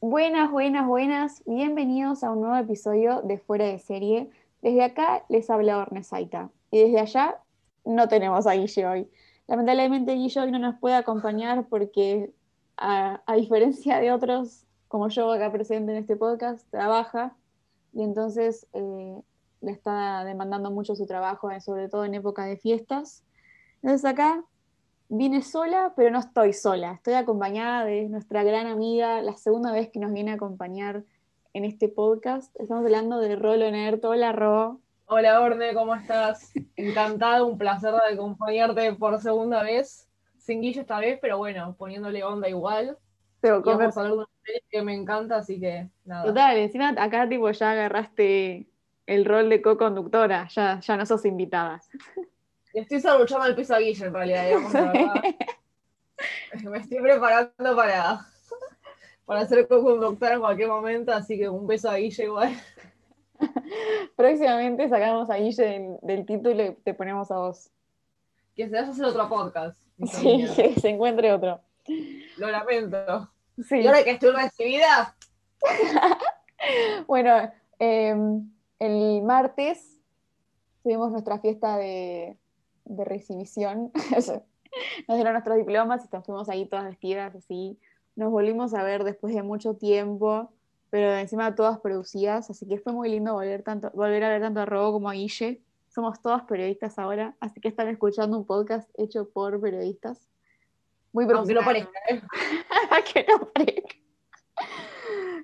Buenas, buenas, buenas. Bienvenidos a un nuevo episodio de Fuera de Serie. Desde acá les habla Ornesaita. Y desde allá no tenemos a Guille hoy. Lamentablemente Guille hoy no nos puede acompañar porque, a, diferencia de otros como yo acá presente en este podcast, trabaja y entonces eh, le está demandando mucho su trabajo, eh, sobre todo en época de fiestas. Entonces acá vine sola, pero no estoy sola. Estoy acompañada de nuestra gran amiga, la segunda vez que nos viene a acompañar en este podcast. Estamos hablando de Rolo Nerd. Hola, Ro. Hola, Orne, ¿cómo estás? Encantado, un placer de acompañarte por segunda vez. Sin Guille esta vez, pero bueno, poniéndole onda igual. Pero vamos a hablar de una serie que me encanta, así que nada. Total, encima acá tipo ya agarraste el rol de co-conductora, ya, ya no sos invitada. Estoy saludando el piso a Guille en realidad, digamos, Me estoy preparando para, para ser co-conductora en cualquier momento, así que un beso a Guille igual. Próximamente sacamos a Guille del, título y te ponemos a vos. Que se vaya a hacer otro podcast. Sí, que se encuentre otro. Lo lamento. Sí. Y ahora que estoy recibida. bueno, em, el martes tuvimos nuestra fiesta de, de recibición. Nos dieron nuestros diplomas y fuimos ahí todas vestidas así. Nos volvimos a ver después de mucho tiempo, pero encima todas producidas, así que fue muy lindo volver, tanto, volver a ver tanto a Robo como a Guille. Somos todas periodistas ahora, así que están escuchando un podcast hecho por periodistas. Muy Aunque no parezca, que no parezca.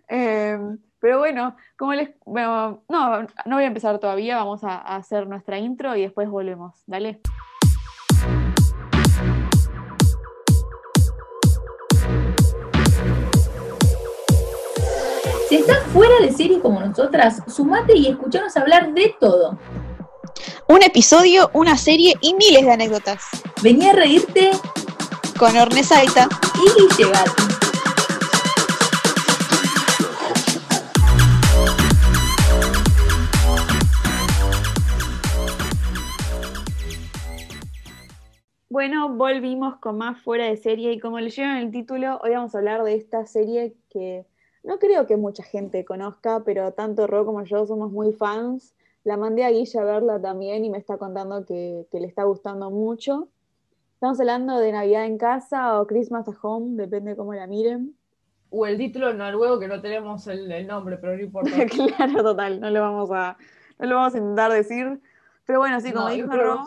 Em, pero bueno, como les. Bueno, no, no voy a empezar todavía, vamos a hacer nuestra intro y después volvemos. Dale. Si estás fuera de serie como nosotras, sumate y escuchanos hablar de todo. Un episodio, una serie y miles de anécdotas. Vení a reírte con Ornesaita y Guille Bueno, volvimos con más fuera de serie y como leyeron el título, hoy vamos a hablar de esta serie que no creo que mucha gente conozca, pero tanto Ro como yo somos muy fans. La mandé a Guilla a verla también y me está contando que, le está gustando mucho. Estamos hablando de Navidad en casa o Christmas at Home, depende cómo la miren. O el título noruego que no tenemos el, nombre, pero no importa. claro, total, no lo vamos a, no lo vamos a intentar decir. Pero bueno, sí, como dijo Ro,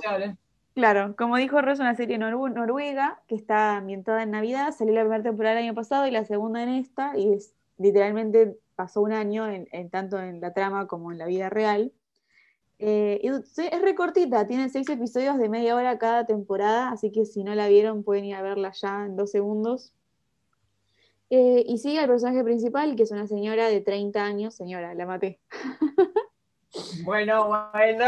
Claro, como dijo Ro, es una serie noruega que está ambientada en Navidad. Salió la primera temporada el año pasado y la segunda en esta, y es literalmente pasó un año en, tanto en la trama como en la vida real. Eh, es recortita, tiene seis episodios de media hora cada temporada, así que si no la vieron pueden ir a verla ya en dos segundos. Eh, y sigue al personaje principal, que es una señora de 30 años. Señora, la maté. Bueno, bueno.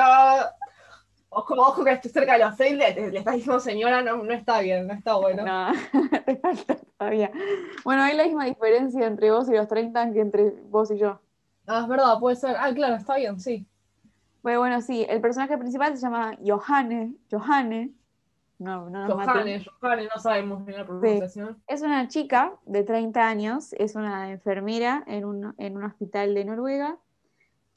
Ojo, ojo que estoy cerca de los seis, le, estás diciendo señora, no, no, está bien, no está bueno. No, te falta todavía. Bueno, hay la misma diferencia entre vos y los 30 que entre vos y yo. Ah, es verdad, puede ser. Ah, claro, está bien, sí. Bueno, bueno, sí, el personaje principal se llama Johanne, Johanne. No, no Johanne, Johanne, no sabemos bien la pronunciación. Es una chica de 30 años, es una enfermera en un, en un hospital de Noruega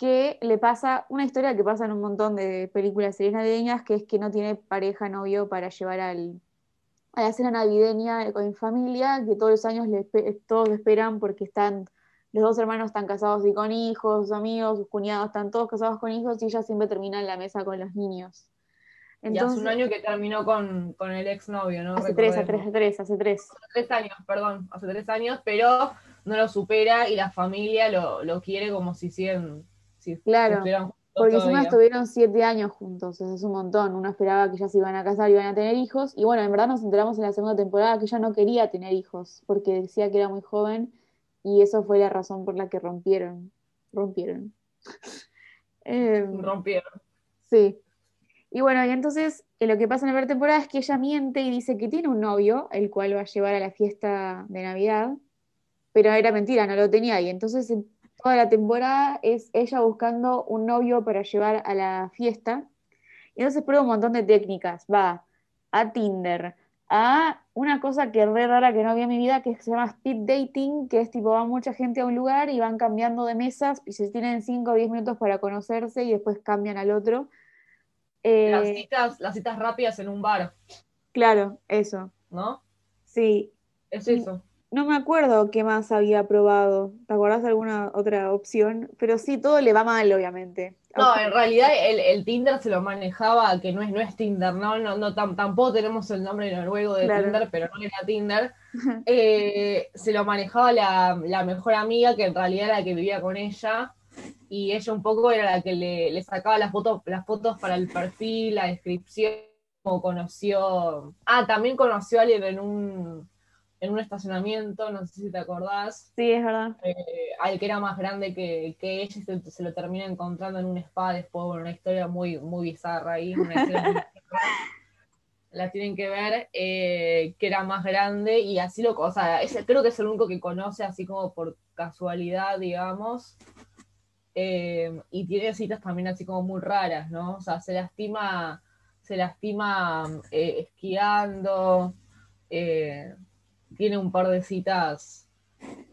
que le pasa una historia que pasa en un montón de películas series navideñas, que es que no tiene pareja, novio para llevar al, a la cena navideña con familia, que todos los años le, todos esperan porque están, los dos hermanos están casados y con hijos, sus amigos, sus cuñados están todos casados con hijos y ella siempre termina en la mesa con los niños. Entonces, y hace un año que terminó con, con el exnovio, ¿no? Hace tres, hace tres, hace tres, hace tres. Hace tres años, perdón, hace tres años, pero no lo supera y la familia lo, lo quiere como si siguen claro, porque encima estuvieron siete años juntos, eso es un montón. Uno esperaba que ya se iban a casar y iban a tener hijos. Y bueno, en verdad nos enteramos en la segunda temporada que ella no quería tener hijos, porque decía que era muy joven y eso fue la razón por la que rompieron. Rompieron. Em, rompieron. Sí. Y bueno, y entonces eh, lo que pasa en la primera temporada es que ella miente y dice que tiene un novio, el cual va a llevar a la fiesta de Navidad, pero era mentira, no lo tenía. Y entonces toda la temporada es ella buscando un novio para llevar a la fiesta. Y entonces prueba un montón de técnicas. Va a Tinder, a una cosa que es re rara que no había en mi vida, que se llama speed dating, que es tipo, va mucha gente a un lugar y van cambiando de mesas y se tienen 5 o 10 minutos para conocerse y después cambian al otro. las, eh, citas, las citas rápidas en un bar. Claro, eso. ¿No? Sí. Es eso. No me acuerdo qué más había probado. ¿Te acordás de alguna otra opción? Pero sí, todo le va mal, obviamente. No, en realidad el, Tinder se lo manejaba, que no es, no es Tinder, ¿no? no, no tampoco tenemos el nombre noruego de Tinder, pero no era Tinder. Eh, se lo manejaba la, mejor amiga, que en realidad era la que vivía con ella, y ella un poco era la que le, sacaba las fotos, las fotos para el perfil, la descripción, como conoció. Ah, también conoció a alguien en un en un estacionamiento, no sé si te acordás. Sí, es verdad. Eh, al que era más grande que, que ella se, se, lo termina encontrando en un spa después, bueno, una historia muy, muy bizarra ahí, la tienen que ver, eh, que era más grande y así lo, o sea, creo que es el único que conoce así como por casualidad, digamos, eh, y tiene citas también así como muy raras, ¿no? O sea, se lastima, se lastima esquiando, tiene un par de citas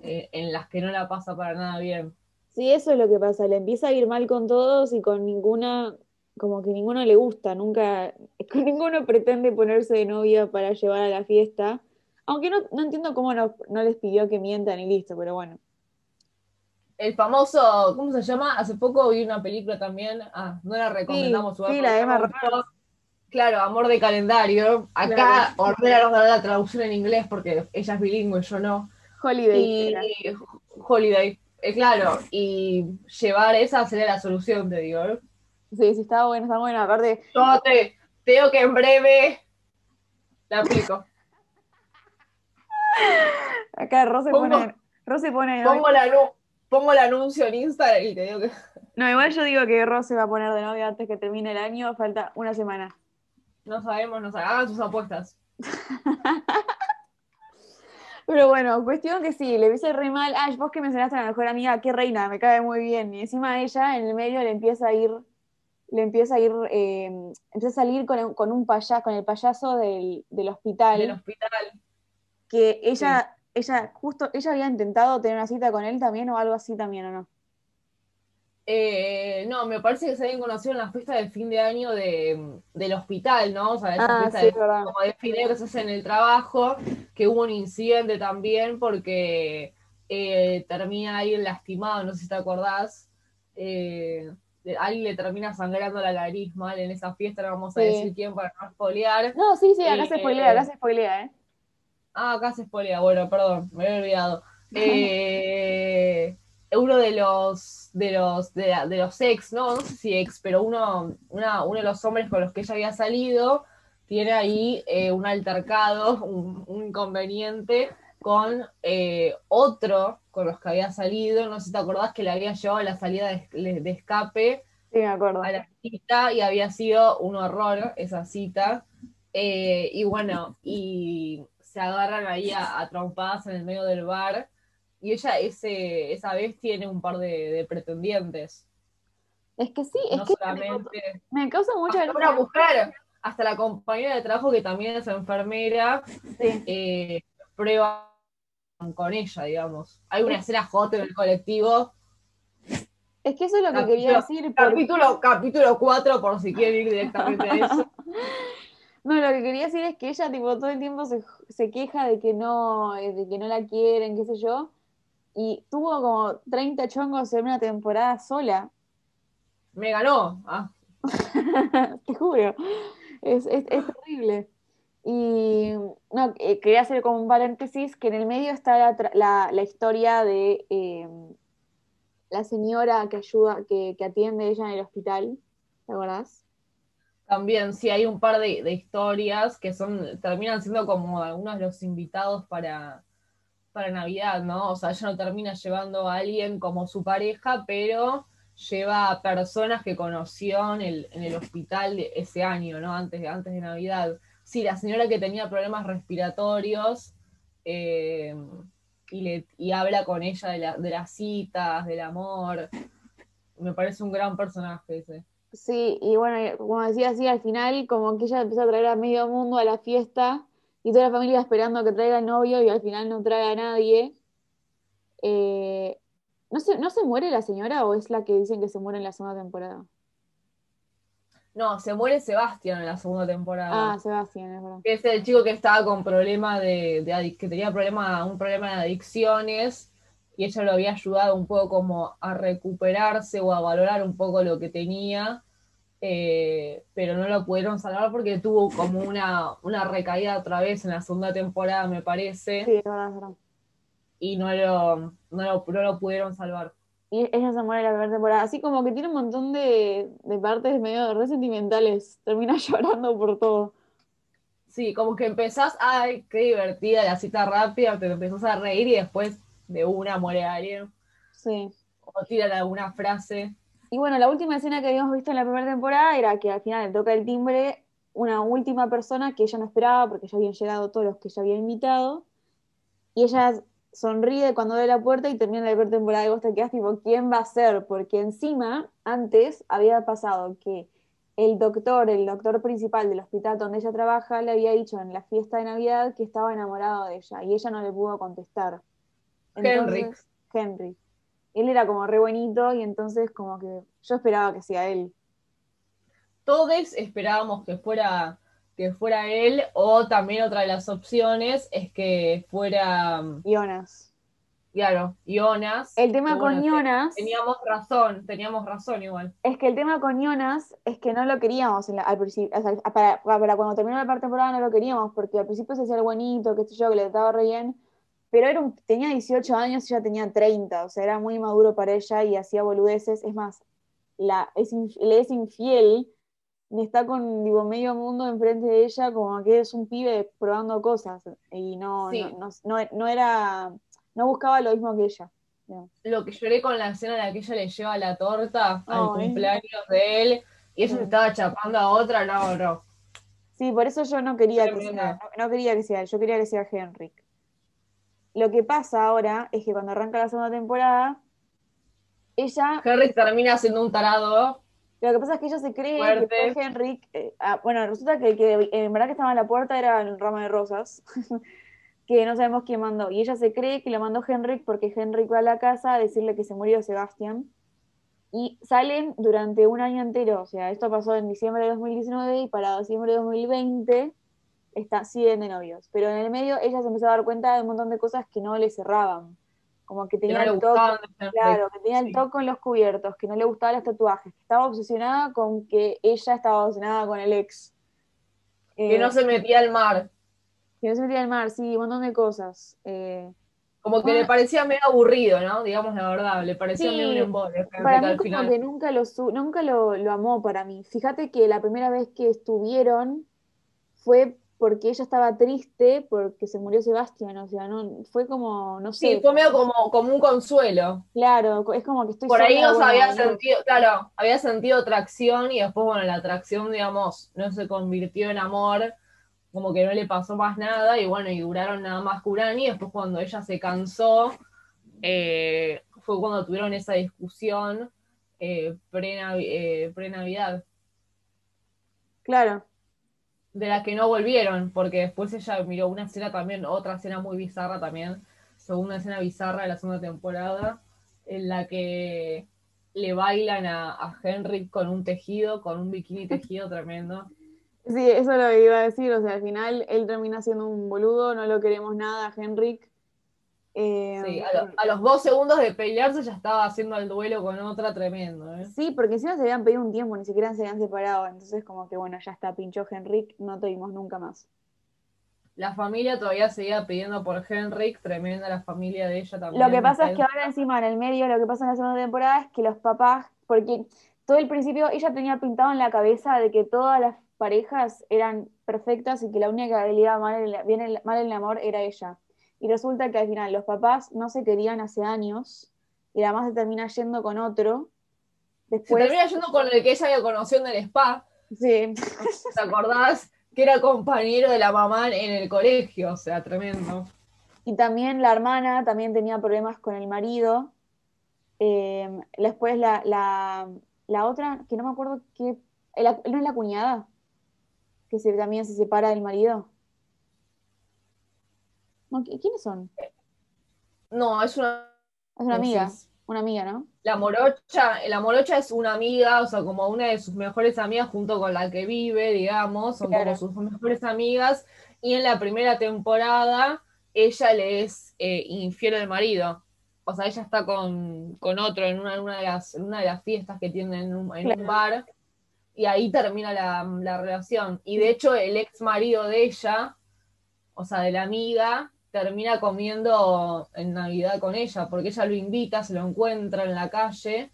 eh, en las que no la pasa para nada bien. Sí, eso es lo que pasa, le empieza a ir mal con todos y con ninguna, como que ninguno le gusta, nunca, con ninguno pretende ponerse de novia para llevar a la fiesta, aunque no, entiendo cómo no, les pidió que mientan y listo, pero bueno. El famoso, ¿cómo se llama? Hace poco vi una película también, ah, no la recomendamos. Sí, sí la de Emma Claro, amor de calendario. Acá claro. dar la traducción en inglés porque ella es bilingüe, yo no. Holiday. holiday, eh, claro. Y llevar esa sería la solución, te digo. Sí, sí, está bueno, está bueno. Aparte. Yo te, digo que en breve la aplico. Acá Rose pone. Rose pone pongo, la, pongo el anuncio en Instagram y te digo que. No, igual yo digo que Rose va a poner de novia antes que termine el año, falta una semana. No sabemos, no sabemos. Hagan sus apuestas. Pero bueno, cuestión que sí, le dice re mal. Ah, vos que mencionaste a la mejor amiga, qué reina, me cae muy bien. Y encima ella en el medio le empieza a ir, le empieza a ir, eh, empieza a salir con, con un payaso, con el payaso del, hospital. Del hospital. Que ella, ella, justo, ella había intentado tener una cita con él también o algo así también, ¿o no? Eh, no, me parece que se habían conocido en la fiesta de fin de año del hospital, ¿no? O sea, esa ah, fiesta de, como de fin de año que se hace en el trabajo, que hubo un incidente también porque eh, termina ahí lastimado, no sé si te acordás. Eh, alguien le termina sangrando la nariz mal en esa fiesta, no vamos a decir quién para no spoilear. No, sí, sí, acá se spoilea, acá se spoilea, ¿eh? Ah, acá se spoilea, bueno, perdón, me había olvidado. Eh, uno de los de los de, los ex, no, no sé si ex, pero uno, uno de los hombres con los que ella había salido tiene ahí eh, un altercado, un, inconveniente con eh, otro con los que había salido, no sé si te acordás que le había llevado a la salida de, escape sí, me acuerdo. a la cita y había sido un horror esa cita. Eh, y bueno, y se agarran ahí a, a trompadas en el medio del bar y ella ese, esa vez tiene un par de, pretendientes. Es que sí, es que me, causa mucha hasta una mujer, hasta la compañera de trabajo que también es enfermera, eh, prueba con ella, digamos. Hay una escena hot en el colectivo. Es que eso es lo que quería decir. Capítulo, capítulo 4, por si quieren ir directamente a eso. No, lo que quería decir es que ella tipo todo el tiempo se, se, queja de que no, de que no la quieren, qué sé yo, y tuvo como 30 chongos en una temporada sola. Me ganó. Ah. Te juro. Es, es, terrible. Y no, eh, quería hacer como un paréntesis que en el medio está la, la, historia de em, la señora que ayuda, que, que, atiende ella en el hospital. ¿Te acuerdas? También, sí, hay un par de, de historias que son, terminan siendo como algunos de los invitados para, para Navidad, ¿no? O sea, ella no termina llevando a alguien como su pareja, pero lleva a personas que conoció en el, hospital ese año, ¿no? Antes, antes de Navidad. Sí, la señora que tenía problemas respiratorios eh, y, le, y habla con ella de, de las citas, del amor. Me parece un gran personaje ese. Sí, y bueno, como decía así, al final como que ella empezó a traer a medio mundo a la fiesta y toda la familia esperando que traiga el novio y al final no trae a nadie. Eh, ¿no, se, ¿No se muere la señora o es la que dicen que se muere en la segunda temporada? No, se muere Sebastián en la segunda temporada. Ah, Sebastián, es verdad. Que es el chico que estaba con problema de, que tenía problema, un problema de adicciones y ella lo había ayudado un poco como a recuperarse o a valorar un poco lo que tenía, eh, pero no lo pudieron salvar porque tuvo como una, una recaída otra vez en la segunda temporada, me parece. Sí, verdad, es verdad. Y no lo, no lo pudieron salvar y ella se muere la primera temporada. Así como que tiene un montón de, partes medio resentimentales. Termina llorando por todo. Sí, como que empezás, ay, qué divertida la cita rápida, te empezás a reír y después de una muere alguien. Sí. O tiran alguna frase. Y bueno, la última escena que habíamos visto en la primera temporada era que al final le toca el timbre una última persona que ella no esperaba porque ya habían llegado todos los que ella había invitado. Y ella sonríe cuando ve la puerta y termina la primera temporada y vos te quedas tipo, ¿quién va a ser? Porque encima, antes había pasado que el doctor, el doctor principal del hospital donde ella trabaja, le había dicho en la fiesta de Navidad que estaba enamorado de ella y ella no le pudo contestar. Henry. Henry. Él era como re buenito y entonces como que yo esperaba que sea él. Todos esperábamos que fuera que fuera él, o también otra de las opciones es que fuera mm, Jonas. Claro, Jonas. El tema con Jonas. Teníamos razón, teníamos razón igual. Es que el tema con Jonas es que no lo queríamos al principio. para, cuando terminó la parte temporada no lo queríamos, porque al principio se hacía el bonito, que sé yo, que le trataba re bien. Pero era tenía 18 años y ya tenía 30, o sea, era muy maduro para ella y hacía boludeces. Es más, la, es, le es infiel y está con digo, medio mundo enfrente de ella como que es un pibe probando cosas y no, no, era, no buscaba lo mismo que ella. Lo que lloré con la escena en la que ella le lleva la torta al cumpleaños de él y ella se estaba chapando a otra, no, no. Sí, por eso yo no quería que sea, no, quería que sea, yo quería que sea Henrik. Lo que pasa ahora es que cuando arranca la segunda temporada, ella. Henrik termina siendo un tarado lo que pasa es que ella se cree que fue Henrik. Eh, ah, bueno, resulta que que en verdad que estaba en la puerta era el ramo de rosas, que no sabemos quién mandó. Y ella se cree que lo mandó Henrik porque Henrik va a la casa a decirle que se murió Sebastián. Y salen durante un año entero. O sea, esto pasó en diciembre de 2019 y para diciembre de 2020 está, siguen de novios. Pero en el medio ella se empezó a dar cuenta de un montón de cosas que no le cerraban como que tenía el toque, claro, que tenía el toque con los cubiertos, que no le gustaban los tatuajes, que estaba obsesionada con que ella estaba obsesionada con el ex. que no eh, se metía al mar. Que no se metía al mar, sí, un montón de cosas. Eh, como que le parecía medio aburrido, ¿no? Digamos la verdad, le parecía medio un embole. Para mí como que nunca, lo, nunca lo, lo amó para mí. Fíjate que la primera vez que estuvieron fue porque ella estaba triste porque se murió Sebastián, o sea, no fue como, no sé. Sí, fue medio como, como un consuelo. Claro, es como que estoy Por ahí no había sentido, claro, había sentido atracción y después, bueno, la atracción, digamos, no se convirtió en amor, como que no le pasó más nada y bueno, y duraron nada más que y después cuando ella se cansó, eh, fue cuando tuvieron esa discusión eh, eh, pre-Navidad. claro de la que no volvieron, porque después ella miró una escena también, otra escena muy bizarra también, segunda escena bizarra de la segunda temporada, en la que le bailan a, a Henry con un tejido, con un bikini tejido tremendo. Sí, eso lo iba a decir, o sea, al final él termina siendo un boludo, no lo queremos nada, Henrik, eh, sí, a, los dos segundos de pelearse ya estaba haciendo el duelo con otra tremendo. ¿eh? Sí, porque encima se habían pedido un tiempo, ni siquiera se habían separado. Entonces, como que bueno, ya está, pinchó Henrik, no te vimos nunca más. La familia todavía seguía pidiendo por Henrik, tremenda la familia de ella también. Lo que pasa es que ahora encima en el medio, lo que pasa en la segunda temporada es que los papás, porque todo el principio ella tenía pintado en la cabeza de que todas las parejas eran perfectas y que la única que le iba mal, bien, mal en el amor era ella. Y resulta que al final los papás no se querían hace años y además se termina yendo con otro. Después... Se termina yendo con el que ella había conocido en el spa. Sí. ¿Te acordás? Que era compañero de la mamá en el colegio, o sea, tremendo. Y también la hermana también tenía problemas con el marido. Eh, después la, la, otra, que no me acuerdo qué, ¿no es la cuñada? Que se, también se separa del marido. ¿Quiénes son? No, es una... Es una amiga, una amiga, ¿no? La morocha, la morocha es una amiga, o sea, como una de sus mejores amigas junto con la que vive, digamos, son como sus mejores amigas, y en la primera temporada ella le es eh, infiel al marido. O sea, ella está con, otro en una, de las, una de las fiestas que tienen en un, bar, y ahí termina la, la relación. Y de hecho, el ex marido de ella, o sea, de la amiga, termina comiendo en Navidad con ella, porque ella lo invita, se lo encuentra en la calle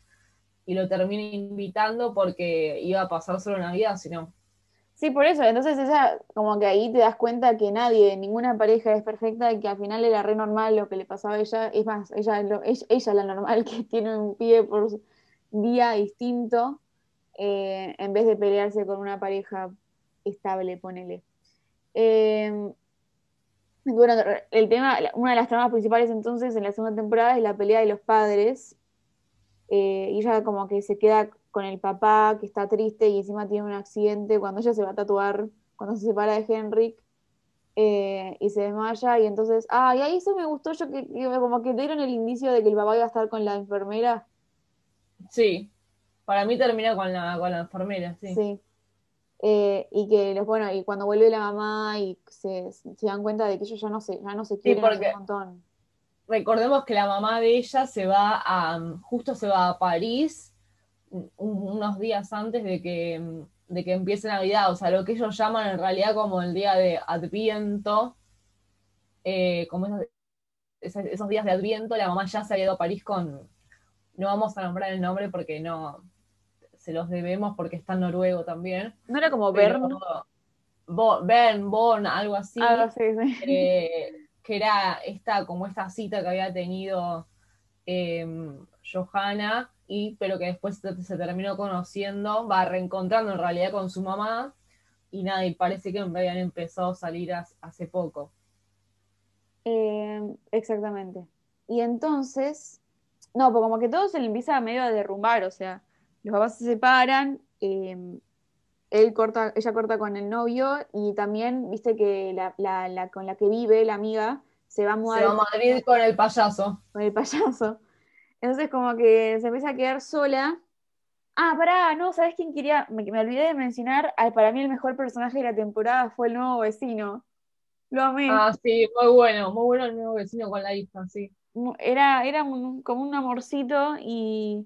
y lo termina invitando porque iba a pasar solo Navidad, si no. Sí, por eso, entonces ella, como que ahí te das cuenta que nadie, ninguna pareja es perfecta y que al final era re normal lo que le pasaba a ella, es más, ella, ella, es la normal que tiene un pie por día distinto, eh, en vez de pelearse con una pareja estable, ponele. Eh, bueno, el tema, una de las tramas principales entonces en la segunda temporada es la pelea de los padres. Eh, y ella como que se queda con el papá que está triste y encima tiene un accidente cuando ella se va a tatuar, cuando se separa de Henrik eh, y se desmaya. Y entonces, ah, y ahí eso me gustó yo que, como que dieron el indicio de que el papá iba a estar con la enfermera. Sí, para mí termina con la, con la enfermera, sí. Sí. Eh, y que los, bueno, y cuando vuelve la mamá y se, dan cuenta de que ellos ya no se, ya no se quieren un montón. Recordemos que la mamá de ella se va a, justo se va a París unos días antes de que, de que empiece Navidad, o sea, lo que ellos llaman en realidad como el día de Adviento, eh, como esos, esos, días de Adviento, la mamá ya se ha ido a París con, no vamos a nombrar el nombre porque no, se los debemos porque está en noruego también. ¿No era como Bern? Bern, Bon, algo así. Eh, que era esta, como esta cita que había tenido em, Johanna, y, pero que después se, terminó conociendo, va reencontrando en realidad con su mamá, y nada, y parece que habían empezado a salir hace poco. Em, exactamente. Y entonces, no, porque como que todo se le empieza a medio a derrumbar, o sea, los papás se separan, em, él corta, ella corta con el novio y también, viste que la, con la que vive, la amiga, se va a mudar. Se va a Madrid con el payaso. Con el payaso. Entonces como que se empieza a quedar sola. Ah, pará, no, ¿sabes quién quería? Me, olvidé de mencionar, para mí el mejor personaje de la temporada fue el nuevo vecino. Lo amé. Ah, sí, muy bueno, muy bueno el nuevo vecino con la hija, sí. Era, era como un amorcito y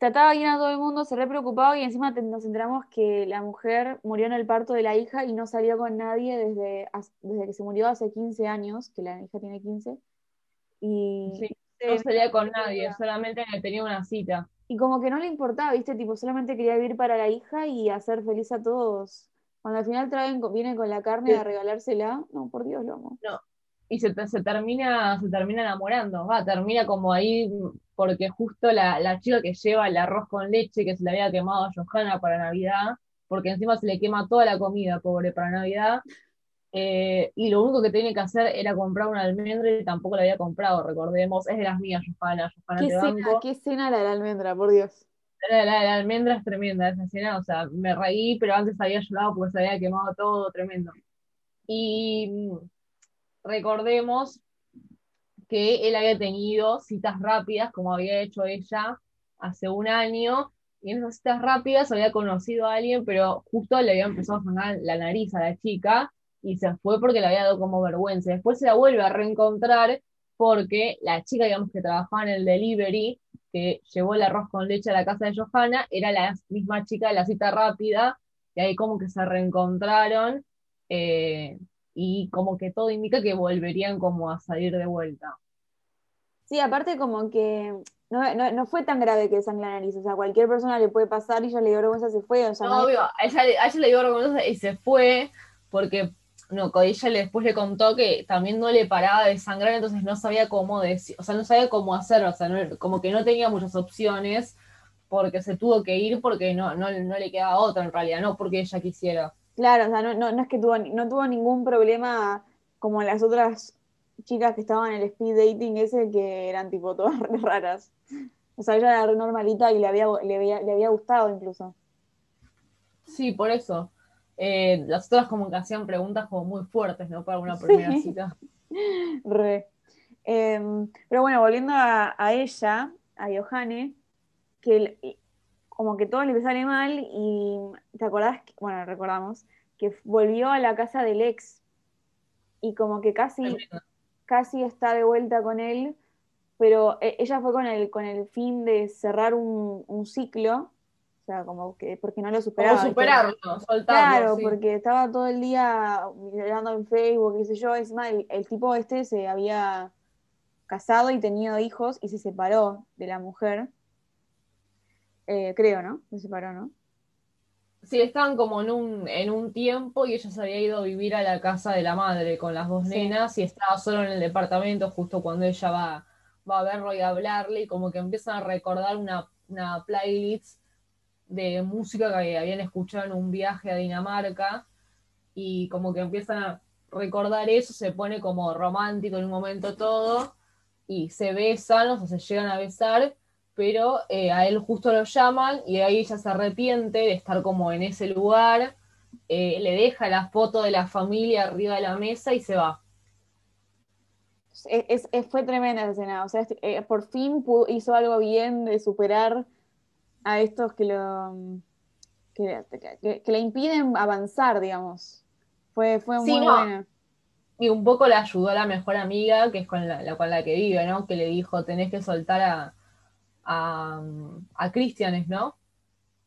trataba bien a todo el mundo, se re preocupaba y encima nos enteramos que la mujer murió en el parto de la hija y no salió con nadie desde, desde que se murió hace 15 años, que la hija tiene 15. Y sí, no salía con nadie, solamente tenía una cita. Y como que no le importaba, ¿viste? Tipo, solamente quería vivir para la hija y hacer feliz a todos. Cuando al final traen, viene con la carne a regalársela, no, por Dios, lo amo. No, y se, se, termina, se termina enamorando, va, termina como ahí porque justo la, chica que lleva el arroz con leche que se le había quemado a Johanna para Navidad, porque encima se le quema toda la comida, pobre, para Navidad, eh, y lo único que tiene que hacer era comprar una almendra y tampoco la había comprado, recordemos, es de las mías, Johanna, Johanna ¿Qué, cena, ¿Qué cena la de la almendra, por Dios? La, la, la, almendra es tremenda, esa cena, o sea, me reí, pero antes había llorado porque se había quemado todo, tremendo. Y recordemos que él había tenido citas rápidas, como había hecho ella hace un año, y en esas citas rápidas había conocido a alguien, pero justo le había empezado a sonar la nariz a la chica, y se fue porque le había dado como vergüenza. Después se la vuelve a reencontrar porque la chica, digamos, que trabajaba en el delivery, que llevó el arroz con leche a la casa de Johanna, era la misma chica de la cita rápida, y ahí como que se reencontraron. Eh, y como que todo indica que volverían como a salir de vuelta. Sí, aparte como que no, fue tan grave que sangre la nariz, o sea, cualquier persona le puede pasar y ella le dio vergüenza se fue, o sea, no, obvio, a ella, le dio vergüenza y se fue porque no, ella después le contó que también no le paraba de sangrar, entonces no sabía cómo decir, o sea, no sabía cómo hacerlo, o sea, como que no tenía muchas opciones porque se tuvo que ir porque no, no, no le quedaba otra en realidad, no porque ella quisiera. Claro, o sea, no, no, es que tuvo, no tuvo ningún problema como las otras chicas que estaban en el speed dating ese que eran tipo todas raras. O sea, ella era normalita y le había, le había, gustado incluso. Sí, por eso. Eh, las otras como que hacían preguntas como muy fuertes, ¿no? Para una primera cita. Re. Em, pero bueno, volviendo a, ella, a Johanne, que como que todo le sale mal y te acordás, bueno, recordamos, que volvió a la casa del ex y como que casi, casi está de vuelta con él, pero e, ella fue con el, con el fin de cerrar un, ciclo, o sea, como que porque no lo superaba. Como superarlo, soltarlo. Claro, porque estaba todo el día mirando en Facebook, qué sé yo, encima el, el tipo este se había casado y tenido hijos y se separó de la mujer. Eh, creo, ¿no? Se separó, ¿no? Sí, estaban como en un, en un tiempo y ella se había ido a vivir a la casa de la madre con las dos nenas y estaba solo en el departamento justo cuando ella va, va a verlo y a hablarle y como que empiezan a recordar una, una playlist de música que habían escuchado en un viaje a Dinamarca y como que empiezan a recordar eso, se pone como romántico en un momento todo y se besan, o sea, se llegan a besar, pero eh, a él justo lo llaman y ahí ella se arrepiente de estar como en ese lugar, eh, le deja la foto de la familia arriba de la mesa y se va. Es, fue tremenda esa escena, o sea, eh, por fin hizo algo bien de superar a estos que lo que, le impiden avanzar, digamos. Fue, fue muy buena y un poco le ayudó a la mejor amiga, que es con la, con la que vive, ¿no? Que le dijo, tenés que soltar a, a, a Cristian, ¿no?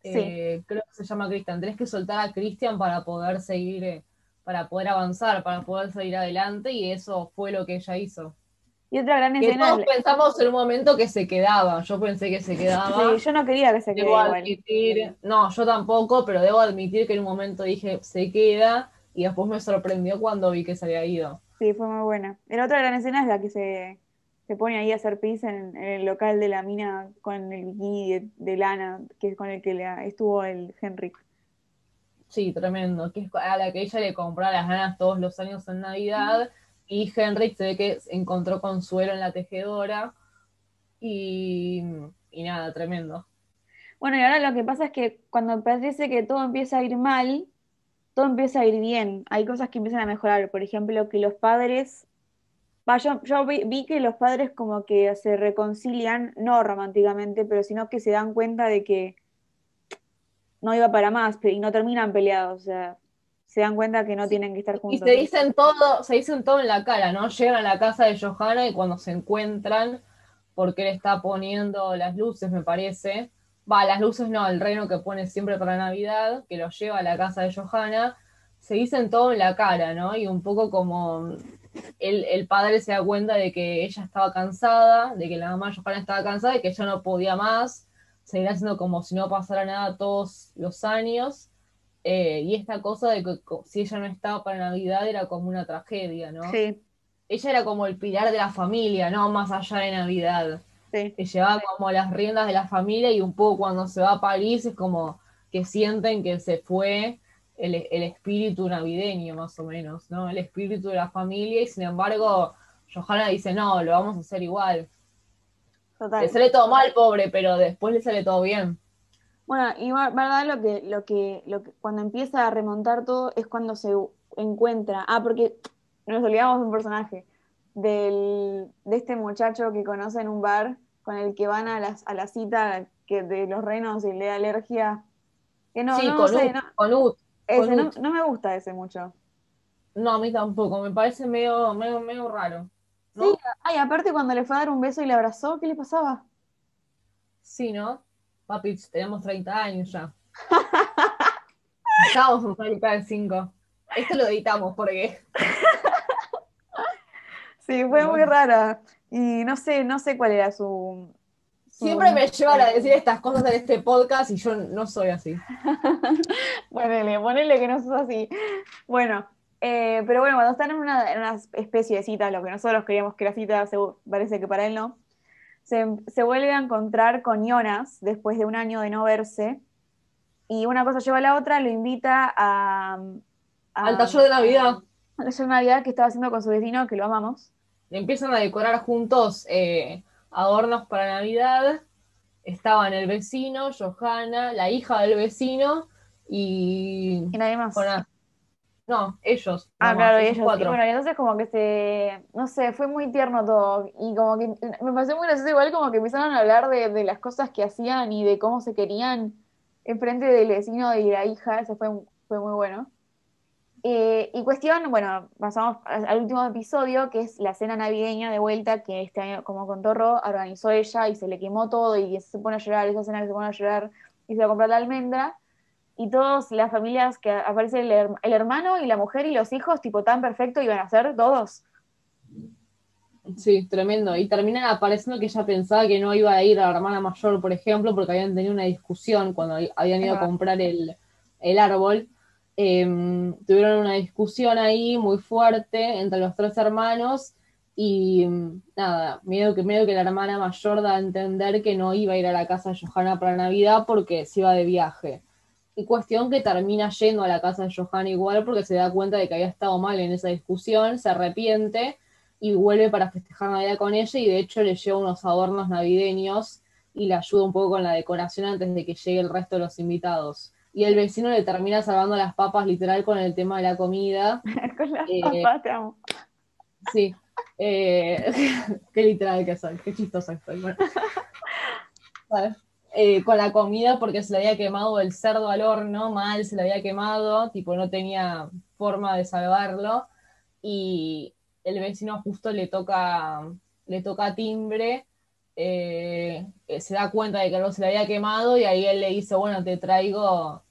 Sí. Eh, creo que se llama Cristian. Tenés que soltar a Cristian para poder seguir, eh, para poder avanzar, para poder seguir adelante, y eso fue lo que ella hizo. Y otra gran escena. Todos pensamos en un momento que se quedaba. Yo pensé que se quedaba. Sí, yo no quería que se quedara. no, yo tampoco, pero debo admitir que en un momento dije, se queda y después me sorprendió cuando vi que se había ido. Sí, fue muy buena. La otra gran escena es la que se, pone ahí a hacer pis en, el local de la mina con el bikini de, lana, que es con el que estuvo el Henrik. Sí, tremendo. Que es a la que ella le compró las ganas todos los años en Navidad. Y Henrik se ve que encontró consuelo en la tejedora. Y, y nada, tremendo. Bueno, y ahora lo que pasa es que cuando parece que todo empieza a ir mal, todo empieza a ir bien. Hay cosas que empiezan a mejorar. Por ejemplo, que los padres. Yo, vi, que los padres como que se reconcilian, no románticamente, pero sino que se dan cuenta de que no iba para más y no terminan peleados. O sea, se dan cuenta que no tienen que estar juntos. Y se dicen todo, se dicen todo en la cara, ¿no? Llegan a la casa de Johanna y cuando se encuentran, porque él está poniendo las luces, me parece, va, las luces no, el reno que pone siempre para Navidad, que lo lleva a la casa de Johanna, se dicen todo en la cara, ¿no? Y un poco como el, padre se da cuenta de que ella estaba cansada, de que la mamá Johanna estaba cansada, y que ella no podía más, seguir haciendo como si no pasara nada todos los años. Eh, y esta cosa de que si ella no estaba para Navidad era como una tragedia, ¿no? Sí. Ella era como el pilar de la familia, ¿no? Más allá de Navidad que llevaba como las riendas de la familia y un poco cuando se va a París es como que sienten que se fue el, espíritu navideño más o menos, ¿no? El espíritu de la familia y sin embargo Johanna dice, no, lo vamos a hacer igual. Total. Le sale todo mal, pobre, pero después le sale todo bien. Bueno, y verdad lo que, lo que, lo que cuando empieza a remontar todo es cuando se encuentra. Ah, porque nos olvidamos de un personaje. Del, de este muchacho que conoce en un bar, con el que van a, las, a la cita que de los renos y le da alergia. Que no, sí, no, con, sé, no, ese, no, me gusta ese mucho. No, a mí tampoco, me parece medio, medio, medio raro. Sí, ay, aparte cuando le fue a dar un beso y le abrazó, ¿qué le pasaba? Sí, ¿no? Papi, tenemos 30 años ya. Estamos en fábrica de 5. Esto lo editamos porque. sí, fue muy rara. Y no sé, no sé cuál era su. Siempre me llevan a decir estas cosas en este podcast y yo no soy así. ponele, ponele que no sos así. Bueno, eh, pero bueno, cuando están en una, especie de cita, lo que nosotros queríamos que la cita, parece que para él no, se, vuelve a encontrar con Jonas después de un año de no verse. Y una cosa lleva a la otra, lo invita a. al taller de Navidad. Al taller de Navidad que estaba haciendo con su vecino, que lo amamos empiezan a decorar juntos eh, adornos para Navidad. Estaban el vecino, Johanna, la hija del vecino y. Y nadie más. No, ellos. Ah, claro, ellos. Y bueno, y entonces como que se, no sé, fue muy tierno todo. Y como que me pareció muy gracioso, igual como que empezaron a hablar de, de las cosas que hacían y de cómo se querían enfrente del vecino y la hija, eso fue, fue muy bueno. Eh, y cuestión, bueno, pasamos al último episodio, que es la cena navideña de vuelta, que este año, como contó Ro, organizó ella y se le quemó todo y se pone a llorar, esa cena que se pone a llorar y se va a comprar la almendra. Y todas las familias que aparece el, el, hermano y la mujer y los hijos, tipo tan perfecto, iban a ser todos. Sí, tremendo. Y terminan apareciendo que ella pensaba que no iba a ir a la hermana mayor, por ejemplo, porque habían tenido una discusión cuando habían ido a comprar el, el árbol Em, tuvieron una discusión ahí muy fuerte entre los tres hermanos y nada, miedo que, miedo que la hermana mayor da a entender que no iba a ir a la casa de Johanna para Navidad porque se iba de viaje. Y cuestión que termina yendo a la casa de Johanna igual porque se da cuenta de que había estado mal en esa discusión, se arrepiente y vuelve para festejar Navidad con ella y de hecho le lleva unos adornos navideños y le ayuda un poco con la decoración antes de que llegue el resto de los invitados y el vecino le termina salvando las papas literal con el tema de la comida. con las eh, papas, te amo. Sí. Eh, qué literal que soy, qué chistoso estoy. Eh, con la comida porque se le había quemado el cerdo al horno, mal se le había quemado, tipo no tenía forma de salvarlo y el vecino justo le toca, le toca timbre eh, se da cuenta de que algo se le había quemado y ahí él le dice, bueno, te traigo,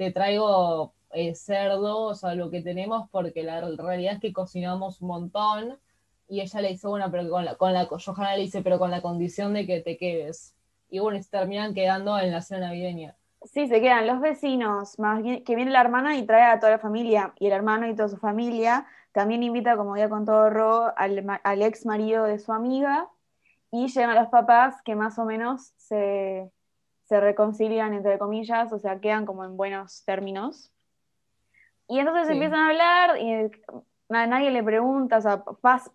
te traigo eh, cerdo, o sea, lo que tenemos, porque la realidad es que cocinamos un montón. Y ella le dice, bueno, pero con la, con la, Johanna le dice, pero con la condición de que te quedes. Y bueno, se terminan quedando en la cena navideña. Sí, se quedan los vecinos, más bien, que viene la hermana y trae a toda la familia, y el hermano y toda su familia. También invita, como ya contó Ro, al, al ex marido de su amiga, y llegan los papás que más o menos se, reconcilian, entre comillas, o sea, quedan como en buenos términos. Y entonces empiezan a hablar y nadie le pregunta, o sea,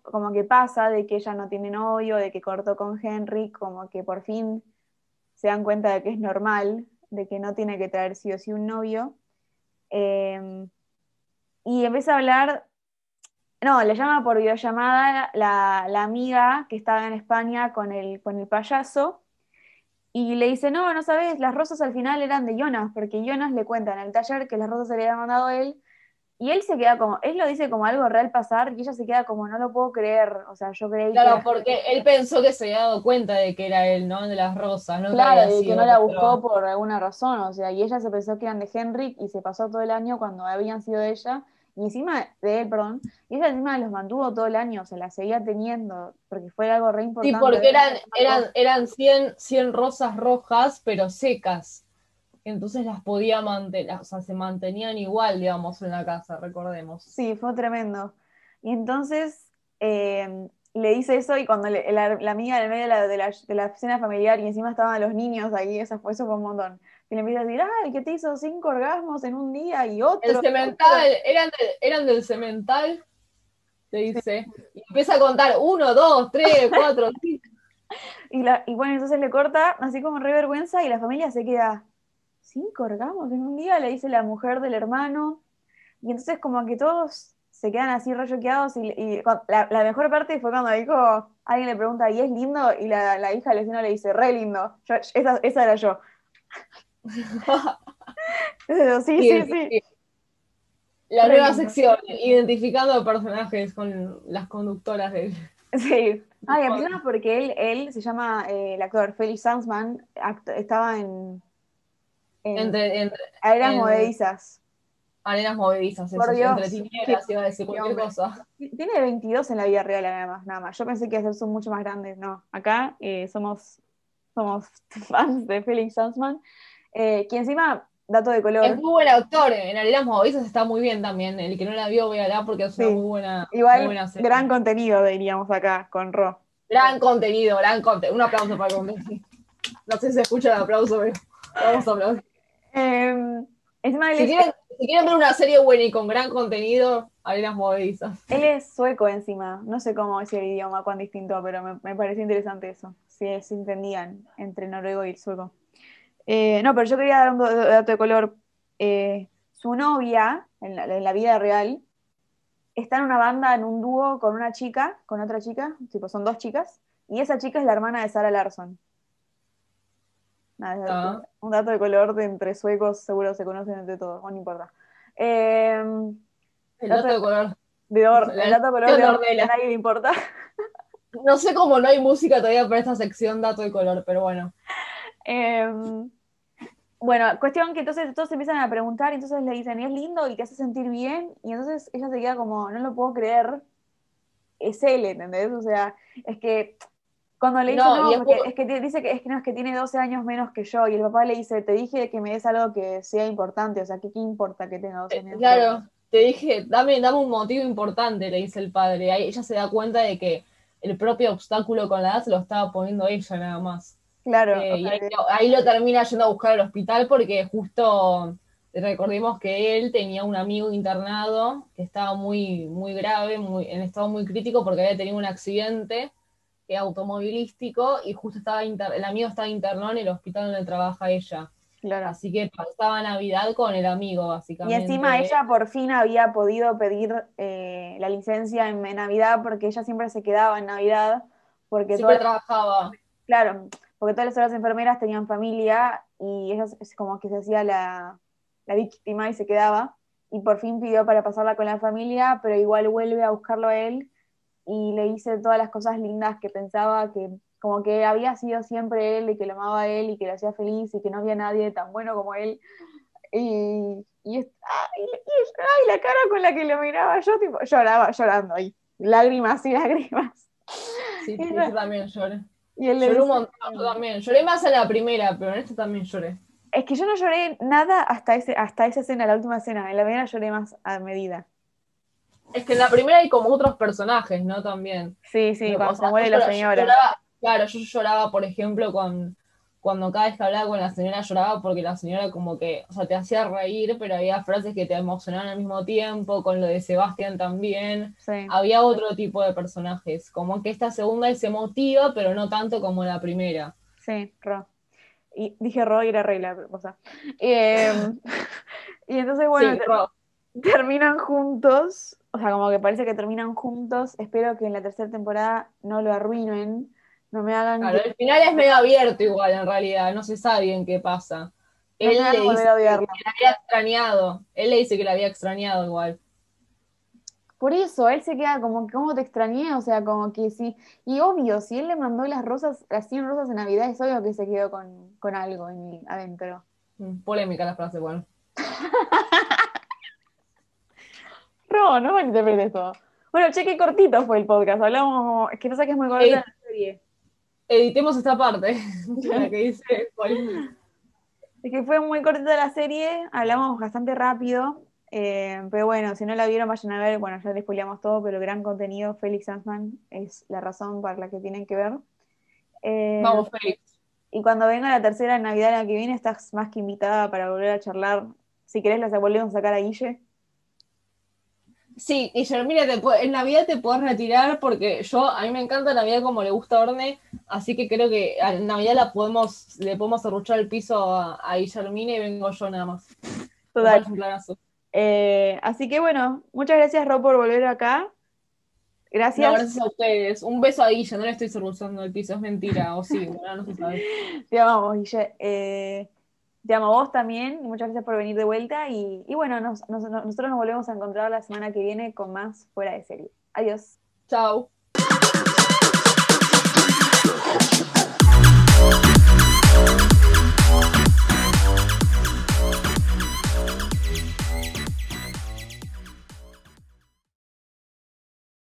como que pasa de que ella no tiene novio, de que cortó con Henry, como que por fin se dan cuenta de que es normal, de que no tiene que traer sí o sí un novio. Em, y empieza a hablar no, le llama por videollamada la, la, amiga que estaba en España con el, con el payaso y le dice, no, no sabes, las rosas al final eran de Jonas, porque Jonas le cuenta en el taller que las rosas se le habían mandado a él y él se queda como, él lo dice como algo real pasar y ella se queda como, no lo puedo creer, o sea, yo creí claro, porque él pensó que se había dado cuenta de que era él, ¿no? De las rosas, ¿no? Claro, y que no la buscó por alguna razón, o sea, y ella se pensó que eran de Henrik y se pasó todo el año cuando habían sido de ella y encima de él, perdón, y ella encima los mantuvo todo el año, se las seguía teniendo, porque fue algo re importante. Sí, porque eran, eran, eran 100, 100 rosas rojas, pero secas. Entonces las podía mantener, o sea, se mantenían igual, digamos, en la casa, recordemos. Sí, fue tremendo. Y entonces eh, le dice eso y cuando la, amiga en medio de la, de, la, de la cena familiar y encima estaban los niños ahí, eso fue, eso fue un montón y le empieza a decir, ay, que te hizo cinco orgasmos en un día y otro. El cemental, eran, eran del cemental, te dice. Y empieza a contar uno, dos, tres, cuatro, cinco. Y, la, y bueno, entonces le corta así como re vergüenza y la familia se queda, cinco orgasmos en un día, le dice la mujer del hermano. Y entonces como que todos se quedan así rolloqueados y, y la, mejor parte fue cuando dijo, alguien le pregunta, ¿y es lindo? Y la, la hija del vecino le dice, re lindo. esa, esa era yo. sí, sí, sí, La nueva sección, identificando personajes con las conductoras de... Sí. Ah, y porque él, él se llama, eh, el actor Felix Sandsman, estaba en... entre, Arenas Movedizas. Arenas Movedizas, Por Dios, entre tinieblas, iba a decir cualquier cosa. Tiene 22 en la vida real, nada más, nada más. Yo pensé que son mucho más grandes, no. Acá eh, somos, somos fans de Felix Sandsman. Eh, que encima, dato de color. Es muy buen actor, en Arenas Movedizas está muy bien también. El que no la vio, véala porque es una muy buena, Igual, buena serie. gran contenido, diríamos acá, con Ro. Gran contenido, gran contenido. Un aplauso para el contenido. No sé si se escucha el aplauso, pero vamos a aplaudir. Si, quieren, si quieren ver una serie buena y con gran contenido, Arenas Movedizas. Él es sueco encima, no sé cómo es el idioma, cuán distinto, pero me, me pareció interesante eso. Si se entendían entre noruego y el sueco. Eh, no, pero yo quería dar un dato de color. Eh, su novia, en la, vida real, está en una banda, en un dúo con una chica, con otra chica, tipo, son dos chicas, y esa chica es la hermana de Sara Larson. Nada, ah. Un dato de color de entre suecos, seguro se conocen entre todos, no importa. Em, el dato de color. De el dato de color de, a nadie le importa. No sé cómo no hay música todavía para esta sección dato de color, pero bueno. Em, bueno, cuestión que entonces todos se empiezan a preguntar y entonces le dicen, es lindo y te hace sentir bien, y entonces ella se queda como, no lo puedo creer, es él, ¿entendés? O sea, es que cuando le dice, no, es, que dice que es que no, es que tiene 12 años menos que yo, y el papá le dice, te dije que me des algo que sea importante, o sea, ¿qué, qué importa que tenga 12 años? Claro, te dije, dame, dame un motivo importante, le dice el padre. Ahí ella se da cuenta de que el propio obstáculo con la edad se lo estaba poniendo ella nada más. Claro. Eh, y ahí, lo termina yendo a buscar al hospital porque justo recordemos que él tenía un amigo internado que estaba muy, muy grave, muy, en estado muy crítico porque había tenido un accidente eh, automovilístico y justo estaba el amigo estaba internado en el hospital donde trabaja ella. Claro. Así que pasaba Navidad con el amigo, básicamente. Y encima ella por fin había podido pedir eh, la licencia en Navidad porque ella siempre se quedaba en Navidad. Porque siempre trabajaba. Claro, porque todas las otras enfermeras tenían familia y ella es como que se hacía la, la víctima y se quedaba. Y por fin pidió para pasarla con la familia, pero igual vuelve a buscarlo a él y le dice todas las cosas lindas que pensaba que como que había sido siempre él y que lo amaba a él y que lo hacía feliz y que no había nadie tan bueno como él. Y, y, la cara con la que lo miraba yo, tipo, lloraba, llorando ahí, lágrimas y lágrimas. Sí, yo también lloré. Y él lloré un montón, yo también. Lloré más en la primera, pero en esta también lloré. Es que yo no lloré nada hasta, ese, hasta esa escena, la última escena. En la primera lloré más a medida. Es que en la primera hay como otros personajes, ¿no? También. Sí, sí, cuando se muere la señora. Claro, yo lloraba, por ejemplo, con, cuando cada vez que hablaba con la señora lloraba porque la señora como que, o sea, te hacía reír, pero había frases que te emocionaban al mismo tiempo, con lo de Sebastián también. Había otro tipo de personajes, como que esta segunda es emotiva, pero no tanto como la primera. Sí, Ro. Y dije Ro y era Rey la cosa. Em, y entonces, bueno, terminan juntos, o sea, como que parece que terminan juntos. Espero que en la tercera temporada no lo arruinen no me hagan. Claro, el final es medio abierto igual en realidad, no se sabe bien qué pasa. Él le dice que la había extrañado. Él le dice que la había extrañado igual. Por eso, él se queda como, ¿cómo te extrañé? O sea, como que sí. Y obvio, si él le mandó las rosas, las 100 rosas de Navidad, es obvio que se quedó con, algo en, adentro. Mm, polémica la frase, bueno. no, no malinterpretes todo. Bueno, cheque cortito fue el podcast. Hablamos, es que no sé qué es muy corta la serie editemos esta parte, la que dice Es que fue muy cortita la serie, hablamos bastante rápido, eh, pero bueno, si no la vieron, vayan a ver, bueno, ya les spoileamos todo, pero gran contenido, Félix Ansman es la razón para la que tienen que ver. Eh, Vamos, Félix. Y cuando venga la tercera Navidad la que viene, estás más que invitada para volver a charlar. Si querés, las volvemos a sacar a Guille. Sí, y Germina, en Navidad te puedes retirar porque yo, a mí me encanta Navidad como le gusta a Orne, así que creo que en Navidad la podemos, le podemos arruchar el piso a, a Guillermina y vengo yo nada más. Total. Eh, así que bueno, muchas gracias Ro por volver acá. Gracias. gracias a ustedes. Un beso a Guille, no le estoy arruchando el piso, es mentira, o sí, no, no se sabe. Te amamos, Guille. Eh, te amo a vos también, y muchas gracias por venir de vuelta. Y, bueno, nosotros nos volvemos a encontrar la semana que viene con más fuera de serie. Adiós. Chao.